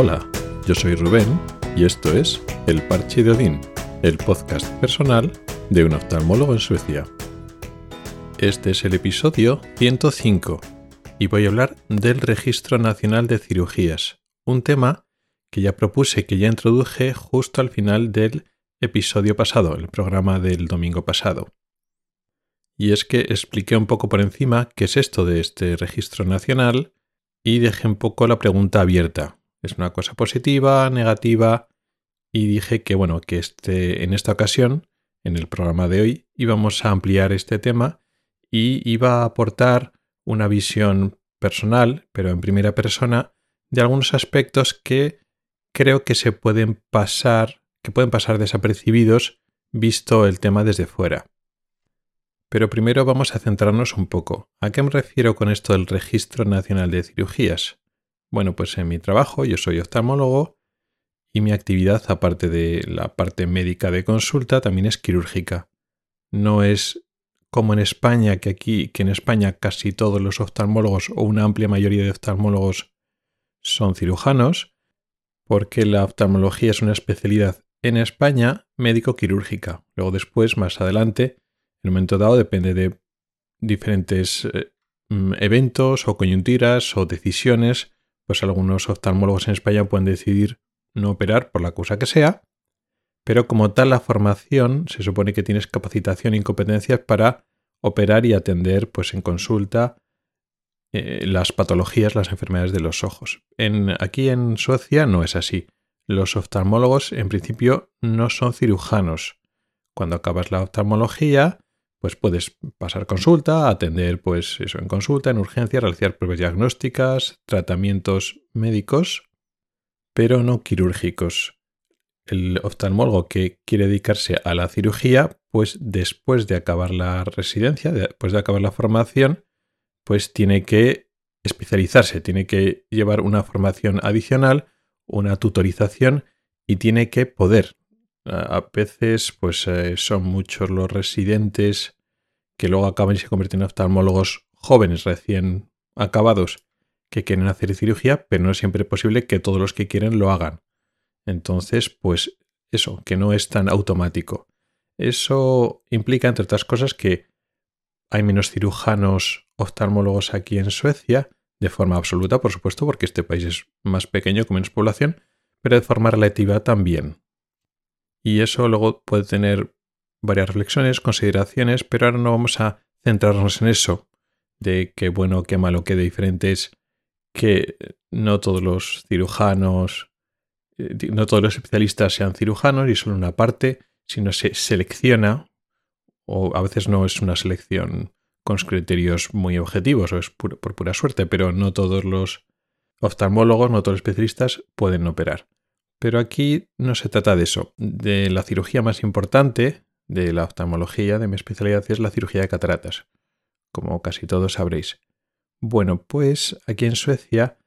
Hola, yo soy Rubén y esto es El Parche de Odín, el podcast personal de un oftalmólogo en Suecia. Este es el episodio 105 y voy a hablar del Registro Nacional de Cirugías, un tema que ya propuse, que ya introduje justo al final del episodio pasado, el programa del domingo pasado. Y es que expliqué un poco por encima qué es esto de este registro nacional y dejé un poco la pregunta abierta. ¿Es una cosa positiva, negativa? Y dije que bueno, que este, en esta ocasión, en el programa de hoy, íbamos a ampliar este tema y iba a aportar una visión personal, pero en primera persona, de algunos aspectos que creo que se pueden pasar, que pueden pasar desapercibidos visto el tema desde fuera. Pero primero vamos a centrarnos un poco. ¿A qué me refiero con esto del Registro Nacional de Cirugías? Bueno, pues en mi trabajo yo soy oftalmólogo y mi actividad, aparte de la parte médica de consulta, también es quirúrgica. No es como en España, que aquí, que en España casi todos los oftalmólogos o una amplia mayoría de oftalmólogos son cirujanos, porque la oftalmología es una especialidad en España médico-quirúrgica. Luego después, más adelante, en un momento dado depende de diferentes eh, mm, eventos o coyunturas o decisiones, pues algunos oftalmólogos en España pueden decidir no operar por la cosa que sea, pero como tal la formación se supone que tienes capacitación y competencias para operar y atender pues en consulta eh, las patologías, las enfermedades de los ojos. Aquí en Suecia no es así. Los oftalmólogos en principio no son cirujanos. Cuando acabas la oftalmología, pues puedes pasar consulta, atender pues eso en consulta, en urgencia, realizar pruebas diagnósticas, tratamientos médicos, pero no quirúrgicos el oftalmólogo que quiere dedicarse a la cirugía, pues después de acabar la residencia, después de acabar la formación, pues tiene que especializarse, tiene que llevar una formación adicional, una tutorización y tiene que poder. A veces, pues eh, son muchos los residentes que luego acaban y se convierten en oftalmólogos jóvenes recién acabados que quieren hacer cirugía, pero no es siempre posible que todos los que quieren lo hagan. Entonces, pues eso, que no es tan automático. Eso implica, entre otras cosas, que hay menos cirujanos oftalmólogos aquí en Suecia, de forma absoluta, por supuesto, porque este país es más pequeño con menos población, pero de forma relativa también. Y eso luego puede tener varias reflexiones, consideraciones, pero ahora no vamos a centrarnos en eso, de qué bueno, qué malo, qué diferente es que no todos los cirujanos eh, no todos los especialistas sean cirujanos y solo una parte, sino se selecciona, o a veces no es una selección con criterios muy objetivos o es por pura suerte, pero no todos los oftalmólogos, no todos los especialistas pueden operar. Pero aquí no se trata de eso. De la cirugía más importante de la oftalmología, de mi especialidad, es la cirugía de cataratas, como casi todos sabréis. Bueno, pues aquí en Suecia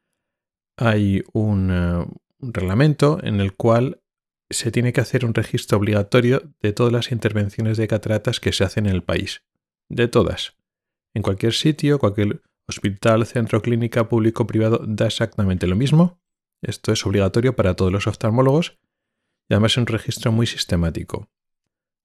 hay un, eh, un reglamento en el cual se tiene que hacer un registro obligatorio de todas las intervenciones de cataratas que se hacen en el país. De todas. En cualquier sitio, cualquier hospital, centro, clínica, público, privado, da exactamente lo mismo. Esto es obligatorio para todos los oftalmólogos y además es un registro muy sistemático.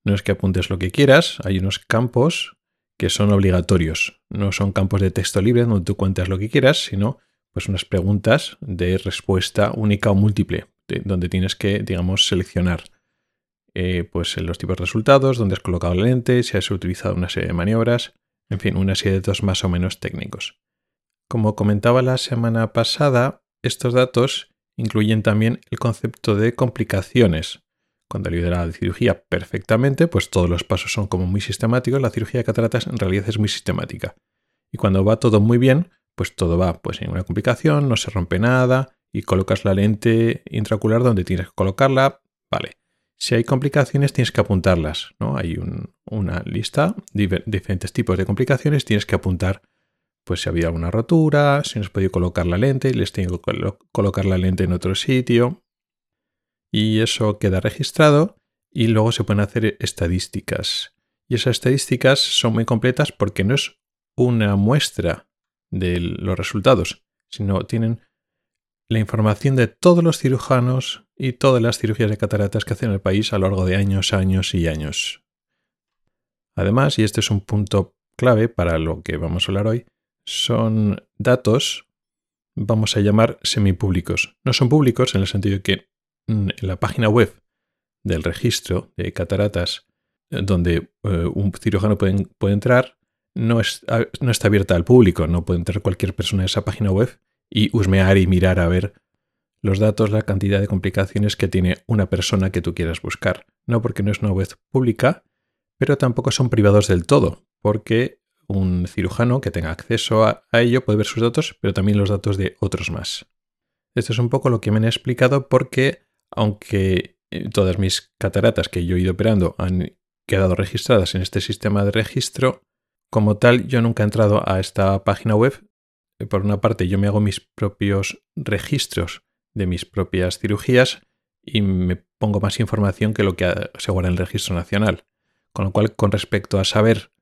No es que apuntes lo que quieras, hay unos campos que son obligatorios. No son campos de texto libre donde tú cuentas lo que quieras, sino pues unas preguntas de respuesta única o múltiple, donde tienes que, digamos, seleccionar eh, pues los tipos de resultados, dónde has colocado la lente, si has utilizado una serie de maniobras, en fin, una serie de datos más o menos técnicos. Como comentaba la semana pasada, estos datos incluyen también el concepto de complicaciones. Cuando lidera la cirugía perfectamente, pues todos los pasos son como muy sistemáticos, la cirugía de cataratas en realidad es muy sistemática. Y cuando va todo muy bien, pues todo va pues en una complicación, no se rompe nada y colocas la lente intraocular donde tienes que colocarla, vale. Si hay complicaciones tienes que apuntarlas, ¿no? Hay una lista de diferentes tipos de complicaciones, tienes que apuntar pues si ha habido alguna rotura, si no has podido colocar la lente, les tengo que colocar la lente en otro sitio. Y eso queda registrado y luego se pueden hacer estadísticas. Y esas estadísticas son muy completas porque no es una muestra de los resultados, sino tienen la información de todos los cirujanos y todas las cirugías de cataratas que hacen en el país a lo largo de años, años y años. Además, y este es un punto clave para lo que vamos a hablar hoy, son datos, vamos a llamar semipúblicos. No son públicos en el sentido que mm, en la página web del registro de cataratas, eh, donde eh, un cirujano puede, entrar, no, no está abierta al público, no puede entrar cualquier persona a esa página web y husmear y mirar a ver los datos, la cantidad de complicaciones que tiene una persona que tú quieras buscar. No porque no es una web pública, pero tampoco son privados del todo, porque un cirujano que tenga acceso a, ello puede ver sus datos, pero también los datos de otros más. Esto es un poco lo que me han explicado porque, aunque eh, todas mis cataratas que yo he ido operando han quedado registradas en este sistema de registro, como tal yo nunca he entrado a esta página web. Por una parte yo me hago mis propios registros de mis propias cirugías y me pongo más información que lo que se guarda en el registro nacional. Con lo cual, con respecto a saber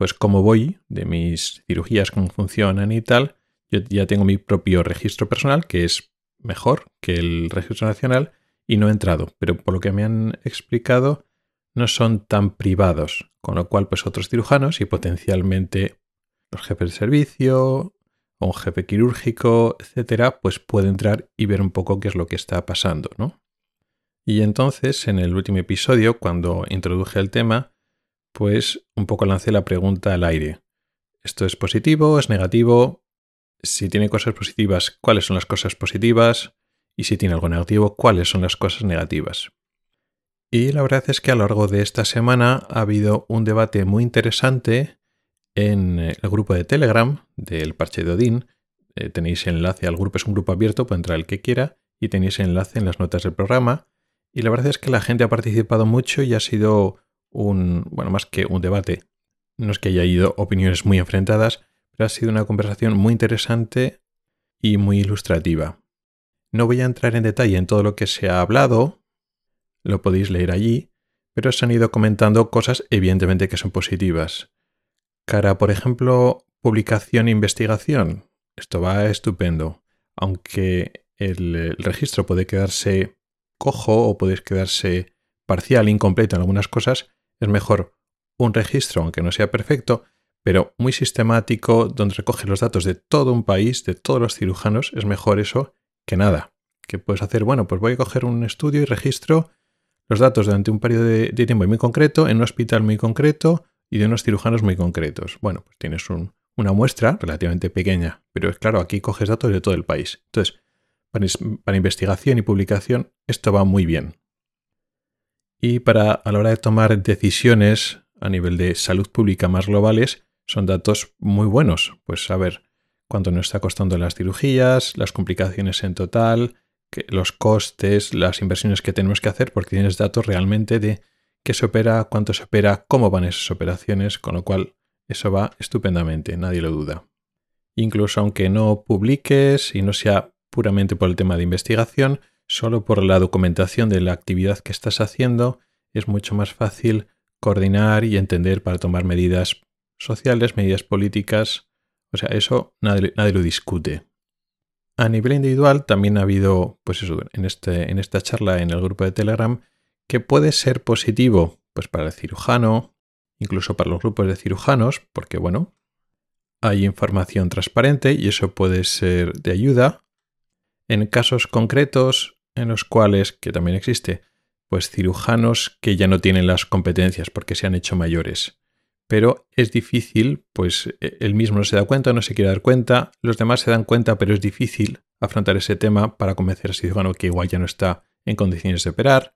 pues cómo voy de mis cirugías, cómo funcionan y tal, yo ya tengo mi propio registro personal, que es mejor que el registro nacional, y no he entrado. Pero por lo que me han explicado, no son tan privados. Con lo cual, pues otros cirujanos y potencialmente los jefes de servicio, o un jefe quirúrgico, etcétera, pues puede entrar y ver un poco qué es lo que está pasando, ¿no? Y entonces, en el último episodio, cuando introduje el tema, pues un poco lancé la pregunta al aire. ¿Esto es positivo? ¿Es negativo? Si tiene cosas positivas, ¿cuáles son las cosas positivas? Y si tiene algo negativo, ¿cuáles son las cosas negativas? Y la verdad es que a lo largo de esta semana ha habido un debate muy interesante en el grupo de Telegram del parche de Odín. Eh, tenéis enlace al grupo, es un grupo abierto, puede entrar el que quiera, y tenéis enlace en las notas del programa. Y la verdad es que la gente ha participado mucho y ha sido un, bueno, más que un debate, no es que haya ido opiniones muy enfrentadas, pero ha sido una conversación muy interesante y muy ilustrativa. No voy a entrar en detalle en todo lo que se ha hablado, lo podéis leer allí, pero se han ido comentando cosas evidentemente que son positivas. Cara, por ejemplo, publicación e investigación. Esto va estupendo. Aunque el, el registro puede quedarse cojo o puede quedarse parcial, incompleto en algunas cosas, es mejor un registro, aunque no sea perfecto, pero muy sistemático, donde recoge los datos de todo un país, de todos los cirujanos, es mejor eso que nada. Que puedes hacer, bueno, pues voy a coger un estudio y registro los datos durante un periodo de, tiempo muy concreto, en un hospital muy concreto y de unos cirujanos muy concretos. Bueno, pues tienes una muestra relativamente pequeña, pero es claro, aquí coges datos de todo el país. Entonces, para investigación y publicación, esto va muy bien. Y para a la hora de tomar decisiones a nivel de salud pública más globales, son datos muy buenos. Pues saber cuánto nos está costando las cirugías, las complicaciones en total, los costes, las inversiones que tenemos que hacer, porque tienes datos realmente de qué se opera, cuánto se opera, cómo van esas operaciones, con lo cual eso va estupendamente, nadie lo duda. Incluso aunque no publiques y no sea puramente por el tema de investigación, Solo por la documentación de la actividad que estás haciendo es mucho más fácil coordinar y entender para tomar medidas sociales, medidas políticas. O sea, eso nadie, lo discute. A nivel individual también ha habido, pues eso, en, este, en esta charla en el grupo de Telegram, que puede ser positivo pues para el cirujano, incluso para los grupos de cirujanos, porque bueno, hay información transparente y eso puede ser de ayuda. En casos concretos, en los cuales, que también existe, pues cirujanos que ya no tienen las competencias porque se han hecho mayores. Pero es difícil, pues e, él mismo no se da cuenta, no se quiere dar cuenta, los demás se dan cuenta, pero es difícil afrontar ese tema para convencer a cirujano que igual ya no está en condiciones de operar.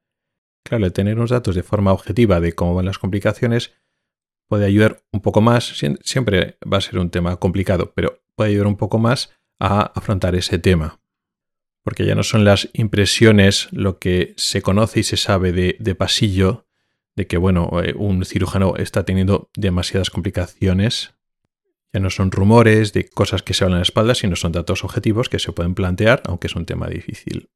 Claro, tener unos datos de forma objetiva de cómo van las complicaciones puede ayudar un poco más, siempre va a ser un tema complicado, pero puede ayudar un poco más a afrontar ese tema porque ya no son las impresiones lo que se conoce y se sabe de, pasillo, de que, bueno, eh, un cirujano está teniendo demasiadas complicaciones. Ya no son rumores de cosas que se hablan en la espalda, sino son datos objetivos que se pueden plantear, aunque es un tema difícil.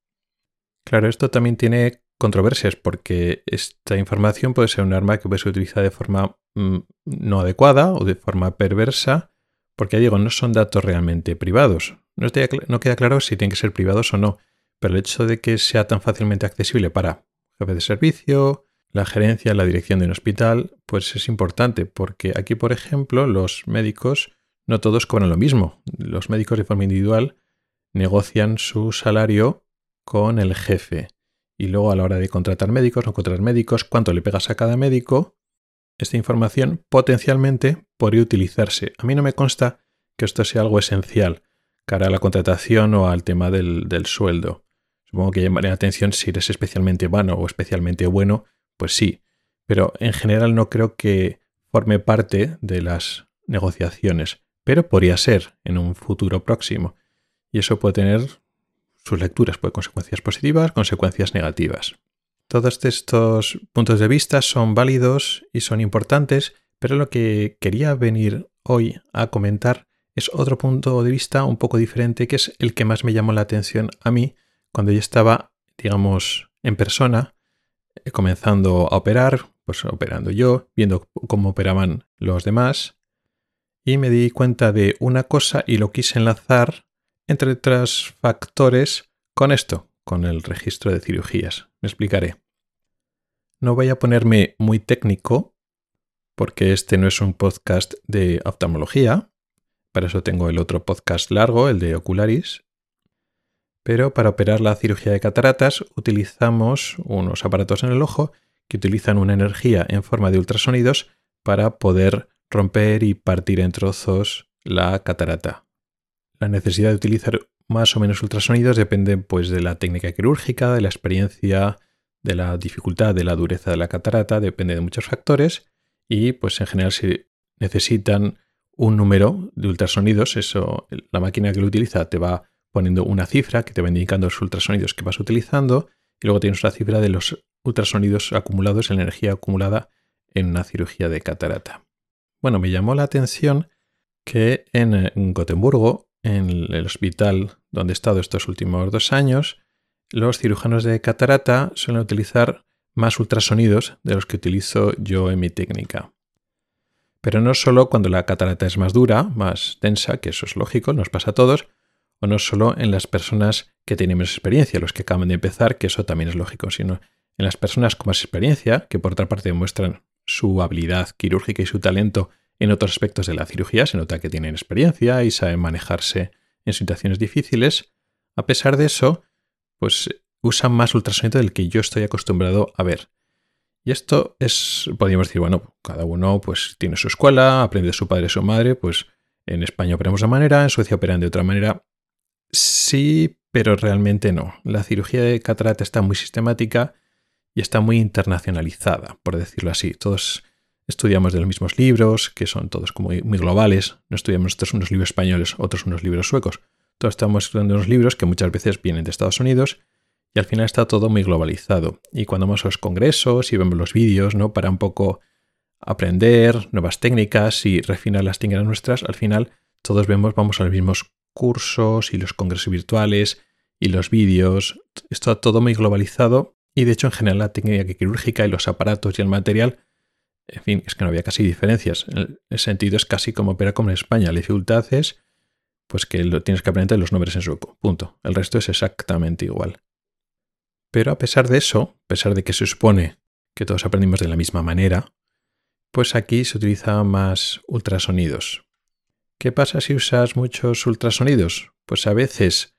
Claro, esto también tiene controversias porque esta información puede ser un arma que puede ser utilizada de forma mm, no adecuada o de forma perversa, porque ya digo, no son datos realmente privados, No, no queda claro si tienen que ser privados o no, pero el hecho de que sea tan fácilmente accesible para jefe de servicio, la gerencia, la dirección de un hospital, pues es importante, porque aquí, por ejemplo, los médicos no todos cobran lo mismo. Los médicos de forma individual negocian su salario con el jefe. Y luego a la hora de contratar médicos, no contratar médicos, cuánto le pegas a cada médico, esta información potencialmente podría utilizarse. A mí no me consta que esto sea algo esencial cara a la contratación o al tema del, sueldo. Supongo que llamaría la atención si eres especialmente vano o especialmente bueno, pues sí, pero en general no creo que forme parte de las negociaciones, pero podría ser en un futuro próximo. Y eso puede tener sus lecturas, puede consecuencias positivas, consecuencias negativas. Todos estos puntos de vista son válidos y son importantes, pero lo que quería venir hoy a comentar es otro punto de vista un poco diferente, que es el que más me llamó la atención a mí cuando yo estaba, digamos, en persona, eh, comenzando a operar, pues operando yo, viendo cómo operaban los demás, y me di cuenta de una cosa y lo quise enlazar, entre otros factores, con esto, con el registro de cirugías. Me explicaré. No voy a ponerme muy técnico, porque este no es un podcast de oftalmología, para eso tengo el otro podcast largo, el de Ocularis, pero para operar la cirugía de cataratas utilizamos unos aparatos en el ojo que utilizan una energía en forma de ultrasonidos para poder romper y partir en trozos la catarata. La necesidad de utilizar más o menos ultrasonidos depende pues de la técnica quirúrgica, de la experiencia, de la dificultad, de la dureza de la catarata, depende de muchos factores y pues en general si necesitan un número de ultrasonidos, eso la máquina que lo utiliza te va poniendo una cifra que te va indicando los ultrasonidos que vas utilizando y luego tienes una cifra de los ultrasonidos acumulados, en energía acumulada en una cirugía de catarata. Bueno, me llamó la atención que en Gotemburgo, en el hospital donde he estado estos últimos dos años, los cirujanos de catarata suelen utilizar más ultrasonidos de los que utilizo yo en mi técnica. Pero no solo cuando la catarata es más dura, más densa, que eso es lógico, nos pasa a todos, o no solo en las personas que tienen menos experiencia, los que acaban de empezar, que eso también es lógico, sino en las personas con más experiencia, que por otra parte demuestran su habilidad quirúrgica y su talento en otros aspectos de la cirugía, se nota que tienen experiencia y saben manejarse en situaciones difíciles. A pesar de eso, pues usan más ultrasonido del que yo estoy acostumbrado a ver. Y esto es, podríamos decir, bueno, cada uno pues tiene su escuela, aprende de su padre su madre, pues en España operamos de una manera, en Suecia operan de otra manera. Sí, pero realmente no. La cirugía de catarata está muy sistemática y está muy internacionalizada, por decirlo así. Todos estudiamos de los mismos libros, que son todos como muy globales. No estudiamos unos libros españoles, otros unos libros suecos. Todos estamos estudiando unos libros que muchas veces vienen de Estados Unidos al final está todo muy globalizado. Y cuando vamos a los congresos y vemos los vídeos, ¿no? Para un poco aprender nuevas técnicas y refinar las técnicas nuestras, al final todos vemos, vamos a los mismos cursos y los congresos virtuales y los vídeos. Está todo muy globalizado y de hecho en general la técnica quirúrgica y los aparatos y el material, en fin, es que no había casi diferencias. En el sentido es casi como opera como en España. La dificultad es pues que lo tienes que aprender los nombres en sueco. Punto. El resto es exactamente igual. Pero a pesar de eso, a pesar de que se supone que todos aprendimos de la misma manera, pues aquí se utilizan más ultrasonidos. ¿Qué pasa si usas muchos ultrasonidos? Pues a veces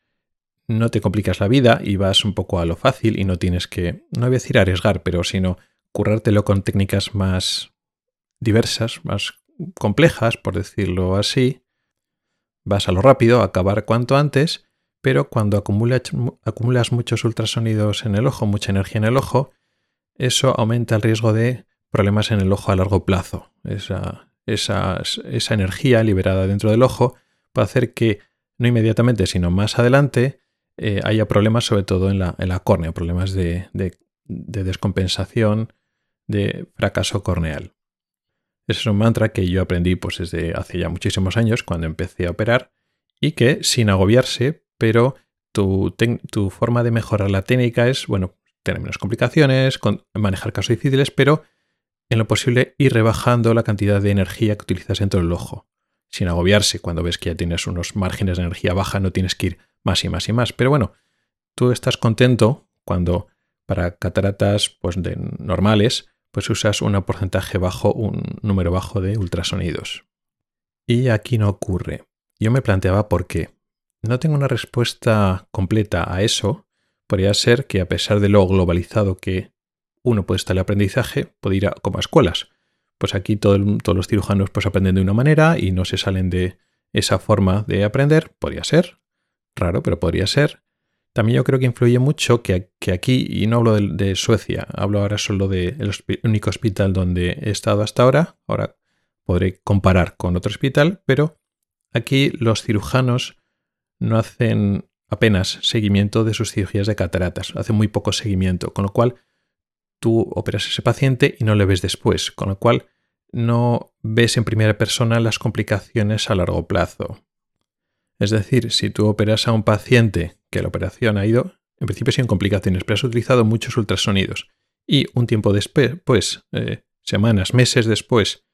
no te complicas la vida y vas un poco a lo fácil y no tienes que, no voy a decir arriesgar, pero sino currártelo con técnicas más diversas, más complejas, por decirlo así. Vas a lo rápido, a acabar cuanto antes, pero cuando acumulas, muchos ultrasonidos en el ojo, mucha energía en el ojo, eso aumenta el riesgo de problemas en el ojo a largo plazo. Esa, energía liberada dentro del ojo puede hacer que no inmediatamente, sino más adelante, eh, haya problemas sobre todo en la, en la córnea, problemas de, de, descompensación, de fracaso corneal. Ese es un mantra que yo aprendí pues, desde hace ya muchísimos años cuando empecé a operar y que sin agobiarse, pero tu, forma de mejorar la técnica es, bueno, tener menos complicaciones, manejar casos difíciles, pero en lo posible ir rebajando la cantidad de energía que utilizas dentro del ojo. sin agobiarse. Cuando ves que ya tienes unos márgenes de energía baja, no tienes que ir más y más y más. Pero bueno, tú estás contento cuando para cataratas pues, de normales, pues usas un porcentaje bajo, un número bajo de ultrasonidos. Y aquí no ocurre. Yo me planteaba por qué. No tengo una respuesta completa a eso. Podría ser que a pesar de lo globalizado que uno puede estar el aprendizaje, puede ir a, como a escuelas. Pues aquí todos los cirujanos pues aprenden de una manera y no se salen de esa forma de aprender. Podría ser. Raro, pero podría ser. También yo creo que influye mucho que, aquí, y no hablo de, Suecia, hablo ahora solo del único hospital donde he estado hasta ahora, ahora podré comparar con otro hospital, pero aquí los cirujanos no hacen apenas seguimiento de sus cirugías de cataratas, hacen muy poco seguimiento, con lo cual tú operas a ese paciente y no le ves después, con lo cual no ves en primera persona las complicaciones a largo plazo. Es decir, si tú operas a un paciente que la operación ha ido, en principio sin complicaciones, pero has utilizado muchos ultrasonidos y un tiempo después, pues, eh, semanas, meses después,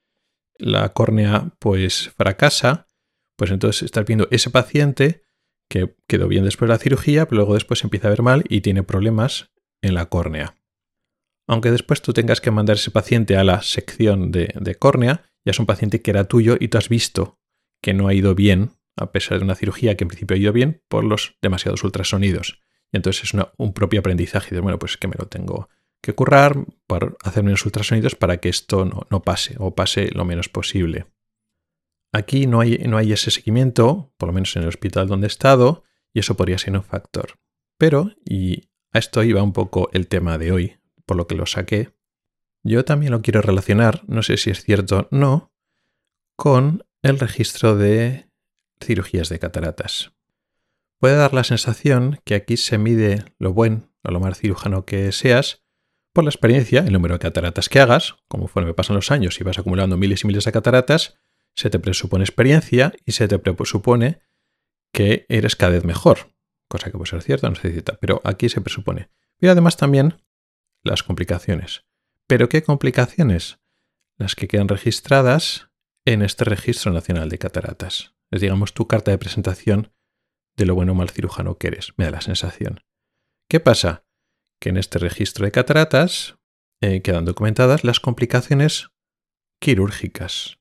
la córnea pues fracasa, pues entonces estás viendo ese paciente que quedó bien después de la cirugía, pero luego después empieza a ver mal y tiene problemas en la córnea. Aunque después tú tengas que mandar ese paciente a la sección de, de córnea, ya es un paciente que era tuyo y tú has visto que no ha ido bien a pesar de una cirugía que en principio ha ido bien, por los demasiados ultrasonidos. Y entonces es un propio aprendizaje de, bueno, pues que me lo tengo que currar para hacer menos ultrasonidos para que esto no, pase o pase lo menos posible. Aquí no hay, no hay ese seguimiento, por lo menos en el hospital donde he estado, y eso podría ser un factor. Pero, y a esto iba un poco el tema de hoy, por lo que lo saqué, yo también lo quiero relacionar, no sé si es cierto o no, con el registro de cirugías de cataratas. Puede dar la sensación que aquí se mide lo buen o lo mal cirujano que seas por la experiencia, el número de cataratas que hagas, como me pasan los años y vas acumulando miles y miles de cataratas, se te presupone experiencia y se te presupone que eres cada vez mejor, cosa que puede ser cierta, no se cierta, pero aquí se presupone. Y además también las complicaciones. ¿Pero qué complicaciones? Las que quedan registradas en este Registro Nacional de Cataratas. Es, digamos, tu carta de presentación de lo bueno o mal cirujano que eres, me da la sensación. ¿Qué pasa? Que en este registro de cataratas eh, quedan documentadas las complicaciones quirúrgicas.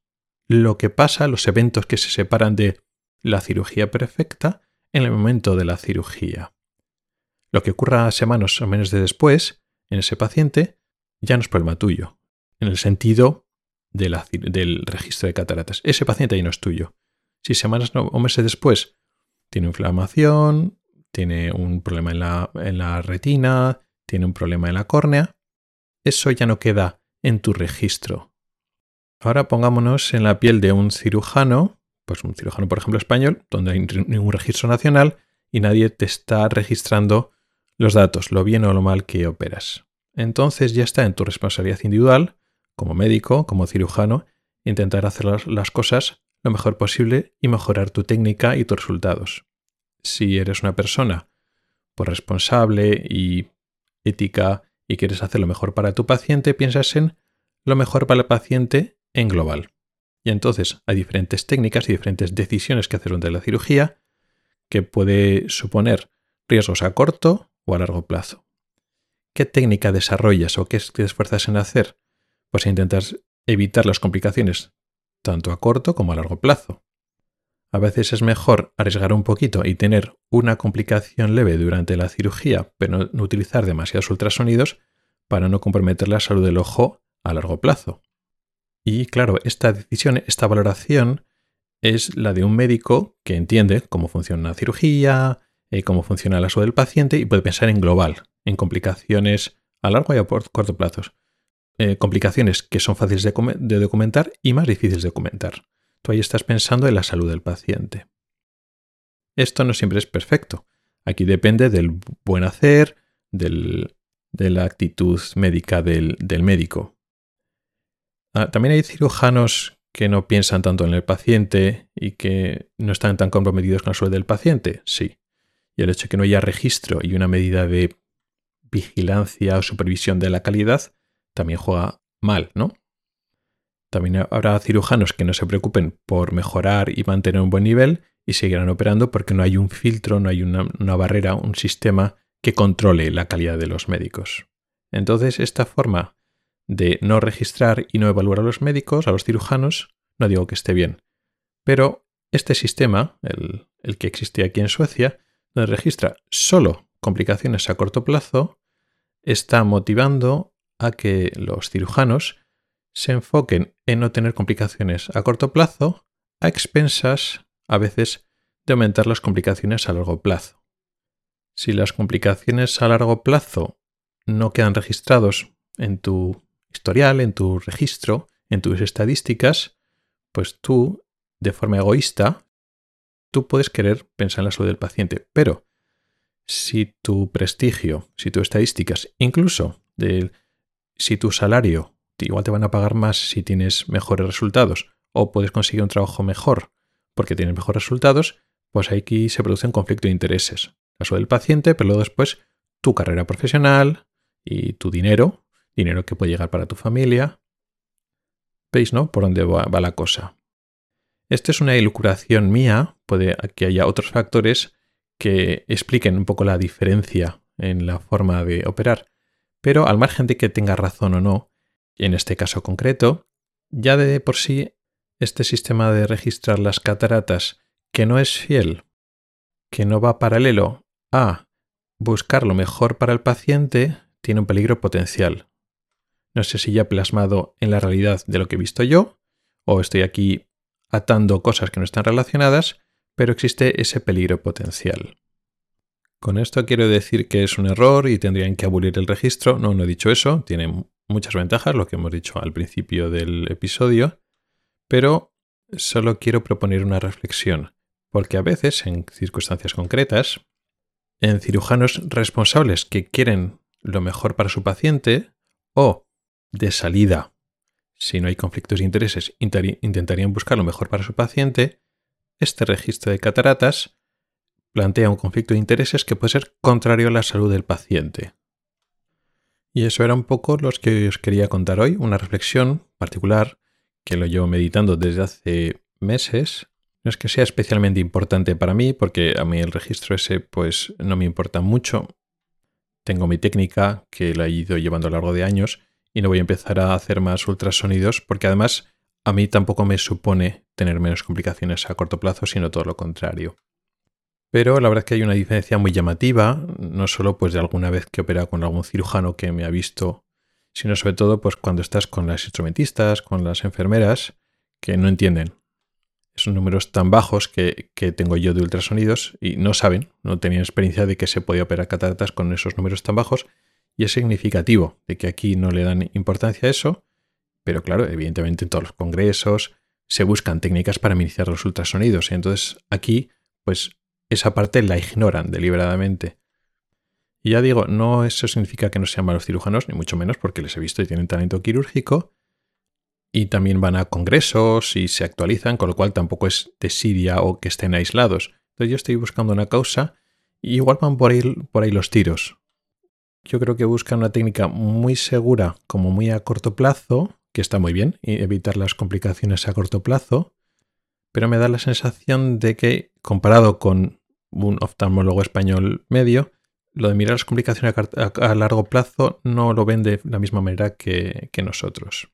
Lo que pasa, los eventos que se separan de la cirugía perfecta en el momento de la cirugía. Lo que ocurra semanas o menos de después en ese paciente ya no es problema tuyo, en el sentido del registro de cataratas. Ese paciente ya no es tuyo. Si semanas o meses después tiene inflamación, tiene un problema en la retina, tiene un problema en la córnea, eso ya no queda en tu registro. Ahora pongámonos en la piel de un cirujano, pues un cirujano por ejemplo español, donde hay ningún registro nacional y nadie te está registrando los datos, lo bien o lo mal que operas. Entonces ya está en tu responsabilidad individual, como médico, como cirujano, intentar hacer las cosas lo mejor posible y mejorar tu técnica y tus resultados. Si eres una persona pues, responsable y ética y quieres hacer lo mejor para tu paciente, piensas en lo mejor para el paciente en global. Y entonces hay diferentes técnicas y diferentes decisiones que hacer durante la cirugía que puede suponer riesgos a corto o a largo plazo. ¿Qué técnica desarrollas o qué te esfuerzas en hacer? Pues intentas evitar las complicaciones tanto a corto como a largo plazo. A veces es mejor arriesgar un poquito y tener una complicación leve durante la cirugía, pero no utilizar demasiados ultrasonidos para no comprometer la salud del ojo a largo plazo. Y claro, esta decisión, esta valoración es la de un médico que entiende cómo funciona una cirugía, eh, cómo funciona la salud del paciente y puede pensar en global, en complicaciones a largo y a corto plazo. Eh, complicaciones que son fáciles de, documentar y más difíciles de documentar. Tú ahí estás pensando en la salud del paciente. Esto no siempre es perfecto. Aquí depende del buen hacer, de la actitud médica del, médico. Ah, también hay cirujanos que no piensan tanto en el paciente y que no están tan comprometidos con la salud del paciente. Sí. Y el hecho de que no haya registro y una medida de vigilancia o supervisión de la calidad también juega mal, ¿no? También habrá cirujanos que no se preocupen por mejorar y mantener un buen nivel y seguirán operando porque no hay un filtro, no hay una, barrera, un sistema que controle la calidad de los médicos. Entonces, esta forma de no registrar y no evaluar a los médicos, a los cirujanos, no digo que esté bien. Pero este sistema, el, que existe aquí en Suecia, donde registra solo complicaciones a corto plazo, está motivando a que los cirujanos se enfoquen en no tener complicaciones a corto plazo a expensas, a veces, de aumentar las complicaciones a largo plazo. Si las complicaciones a largo plazo no quedan registrados en tu historial, en tu registro, en tus estadísticas, pues tú, de forma egoísta, tú puedes querer pensar en la salud del paciente, pero si tu prestigio, si tus estadísticas, incluso si tu salario igual te van a pagar más si tienes mejores resultados o puedes conseguir un trabajo mejor porque tienes mejores resultados, pues aquí se produce un conflicto de intereses. Caso del paciente, pero luego después tu carrera profesional y tu dinero, dinero que puede llegar para tu familia. ¿Veis, no? Por dónde va, la cosa. Esta es una ilucuración mía, puede que haya otros factores que expliquen un poco la diferencia en la forma de operar. Pero al margen de que tenga razón o no, en este caso concreto, ya de por sí este sistema de registrar las cataratas que no es fiel, que no va paralelo a buscar lo mejor para el paciente, tiene un peligro potencial. No sé si ya plasmado en la realidad de lo que he visto yo, o estoy aquí atando cosas que no están relacionadas, pero existe ese peligro potencial. Con esto quiero decir que es un error y tendrían que abolir el registro. No, no he dicho eso, tiene muchas ventajas, lo que hemos dicho al principio del episodio, pero solo quiero proponer una reflexión, porque a veces, en circunstancias concretas, en cirujanos responsables que quieren lo mejor para su paciente, o de salida, si no hay conflictos de intereses, intentarían buscar lo mejor para su paciente, este registro de cataratas plantea un conflicto de intereses que puede ser contrario a la salud del paciente. Y eso era un poco lo que os quería contar hoy, una reflexión particular que lo llevo meditando desde hace meses. No es que sea especialmente importante para mí, porque a mí el registro ese pues no me importa mucho. Tengo mi técnica que la he ido llevando a lo largo de años y no voy a empezar a hacer más ultrasonidos porque además a mí tampoco me supone tener menos complicaciones a corto plazo, sino todo lo contrario. Pero la verdad es que hay una diferencia muy llamativa, no solo pues de alguna vez que opera con algún cirujano que me ha visto, sino sobre todo pues cuando estás con las instrumentistas, con las enfermeras, que no entienden esos números tan bajos que, que, tengo yo de ultrasonidos y no saben, no tenían experiencia de que se podía operar cataratas con esos números tan bajos y es significativo de que aquí no le dan importancia a eso, pero claro, evidentemente en todos los congresos se buscan técnicas para iniciar los ultrasonidos y entonces aquí pues esa parte la ignoran deliberadamente. Y ya digo, no eso significa que no sean malos cirujanos, ni mucho menos porque les he visto y tienen talento quirúrgico. Y también van a congresos y se actualizan, con lo cual tampoco es desidia o que estén aislados. Entonces yo estoy buscando una causa y igual van por ahí, por ahí los tiros. Yo creo que buscan una técnica muy segura, como muy a corto plazo, que está muy bien, y evitar las complicaciones a corto plazo, pero me da la sensación de que, comparado con un oftalmólogo español medio, lo de mirar las complicaciones a, largo plazo no lo ven de la misma manera que nosotros.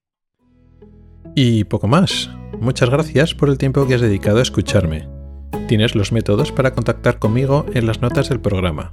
Y poco más. Muchas gracias por el tiempo que has dedicado a escucharme. Tienes los métodos para contactar conmigo en las notas del programa.